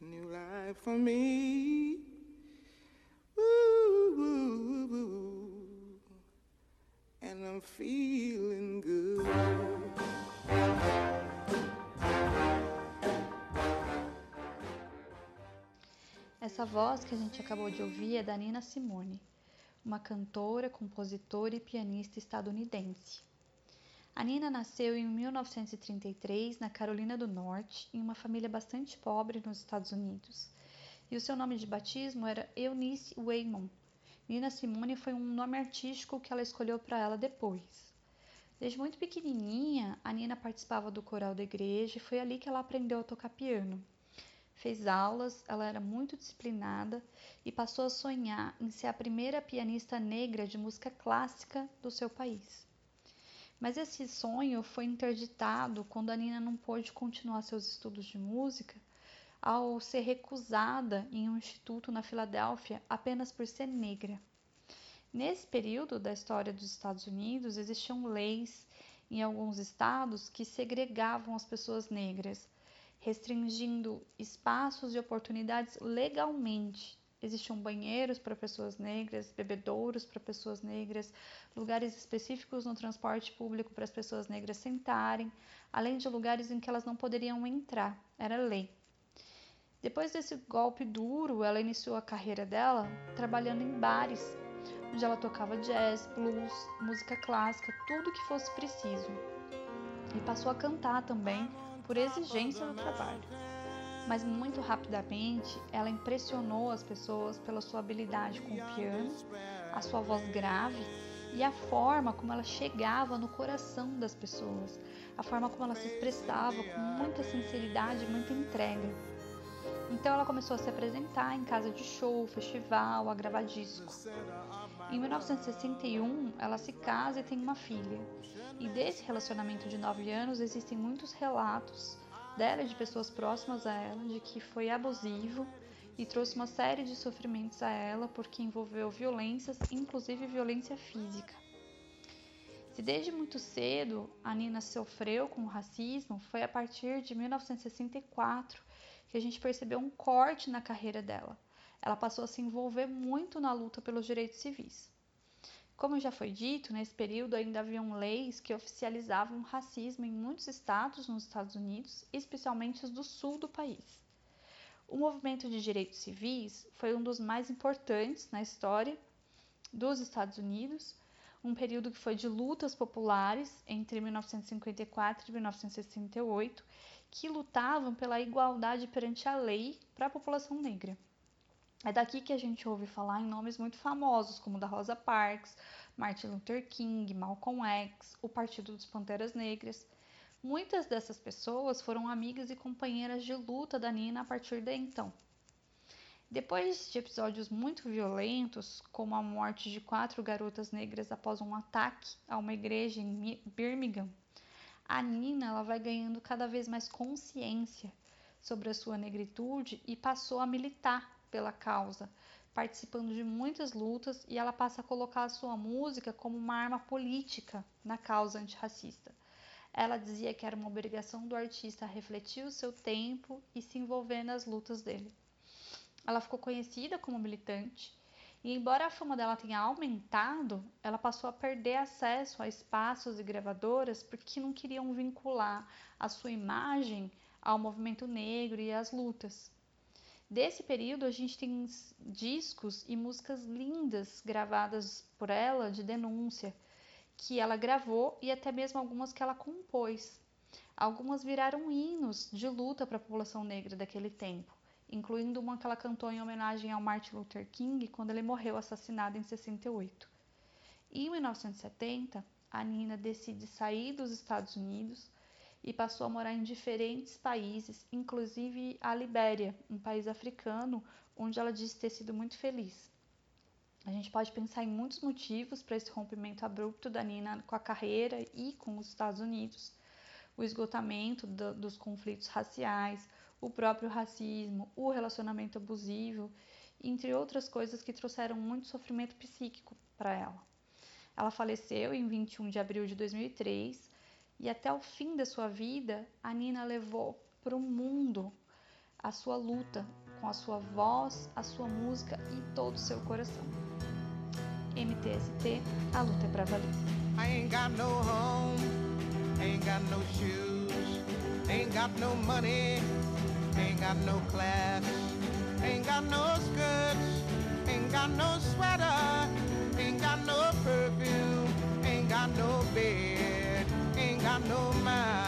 New life for me. Woo, woo, woo, And I'm feeling good. Essa voz que a gente acabou de ouvir é da Nina Simone, uma cantora, compositora e pianista estadunidense. A Nina nasceu em 1933 na Carolina do Norte, em uma família bastante pobre nos Estados Unidos. E o seu nome de batismo era Eunice Waymon. Nina Simone foi um nome artístico que ela escolheu para ela depois. Desde muito pequenininha, a Nina participava do coral da igreja e foi ali que ela aprendeu a tocar piano. Fez aulas, ela era muito disciplinada e passou a sonhar em ser a primeira pianista negra de música clássica do seu país. Mas esse sonho foi interditado quando a Nina não pôde continuar seus estudos de música ao ser recusada em um instituto na Filadélfia apenas por ser negra. Nesse período da história dos Estados Unidos, existiam leis em alguns estados que segregavam as pessoas negras, restringindo espaços e oportunidades legalmente existiam banheiros para pessoas negras, bebedouros para pessoas negras, lugares específicos no transporte público para as pessoas negras sentarem, além de lugares em que elas não poderiam entrar, era lei. Depois desse golpe duro, ela iniciou a carreira dela trabalhando em bares, onde ela tocava jazz, blues, música clássica, tudo que fosse preciso. E passou a cantar também por exigência do trabalho mas muito rapidamente ela impressionou as pessoas pela sua habilidade com o piano, a sua voz grave e a forma como ela chegava no coração das pessoas, a forma como ela se expressava com muita sinceridade e muita entrega. Então ela começou a se apresentar em casa de show, festival, a gravar disco. Em 1961, ela se casa e tem uma filha. E desse relacionamento de nove anos existem muitos relatos dela e de pessoas próximas a ela de que foi abusivo e trouxe uma série de sofrimentos a ela porque envolveu violências, inclusive violência física. Se desde muito cedo a Nina sofreu com o racismo, foi a partir de 1964 que a gente percebeu um corte na carreira dela. Ela passou a se envolver muito na luta pelos direitos civis. Como já foi dito, nesse período ainda haviam leis que oficializavam o racismo em muitos estados nos Estados Unidos, especialmente os do sul do país. O movimento de direitos civis foi um dos mais importantes na história dos Estados Unidos, um período que foi de lutas populares entre 1954 e 1968, que lutavam pela igualdade perante a lei para a população negra. É daqui que a gente ouve falar em nomes muito famosos, como da Rosa Parks, Martin Luther King, Malcolm X, o Partido dos Panteras Negras. Muitas dessas pessoas foram amigas e companheiras de luta da Nina a partir de então. Depois de episódios muito violentos, como a morte de quatro garotas negras após um ataque a uma igreja em Birmingham, a Nina ela vai ganhando cada vez mais consciência sobre a sua negritude e passou a militar pela causa, participando de muitas lutas e ela passa a colocar a sua música como uma arma política na causa antirracista. Ela dizia que era uma obrigação do artista refletir o seu tempo e se envolver nas lutas dele. Ela ficou conhecida como militante e, embora a fama dela tenha aumentado, ela passou a perder acesso a espaços e gravadoras porque não queriam vincular a sua imagem ao movimento negro e às lutas. Desse período, a gente tem discos e músicas lindas gravadas por ela de denúncia, que ela gravou e até mesmo algumas que ela compôs. Algumas viraram hinos de luta para a população negra daquele tempo, incluindo uma que ela cantou em homenagem ao Martin Luther King quando ele morreu assassinado em 68. E em 1970, a Nina decide sair dos Estados Unidos e passou a morar em diferentes países, inclusive a Libéria, um país africano, onde ela disse ter sido muito feliz. A gente pode pensar em muitos motivos para esse rompimento abrupto da Nina com a carreira e com os Estados Unidos. O esgotamento do, dos conflitos raciais, o próprio racismo, o relacionamento abusivo, entre outras coisas que trouxeram muito sofrimento psíquico para ela. Ela faleceu em 21 de abril de 2003 e até o fim da sua vida, a Nina levou para o mundo a sua luta com a sua voz, a sua música e todo o seu coração. MTST, a luta é pra valer. I ain't got no home, ain't got no shoes, ain't got no money, ain't got no class, ain't got no skirts, ain't got no sweater, ain't got no perfume, ain't got no bed, ain't got no mind.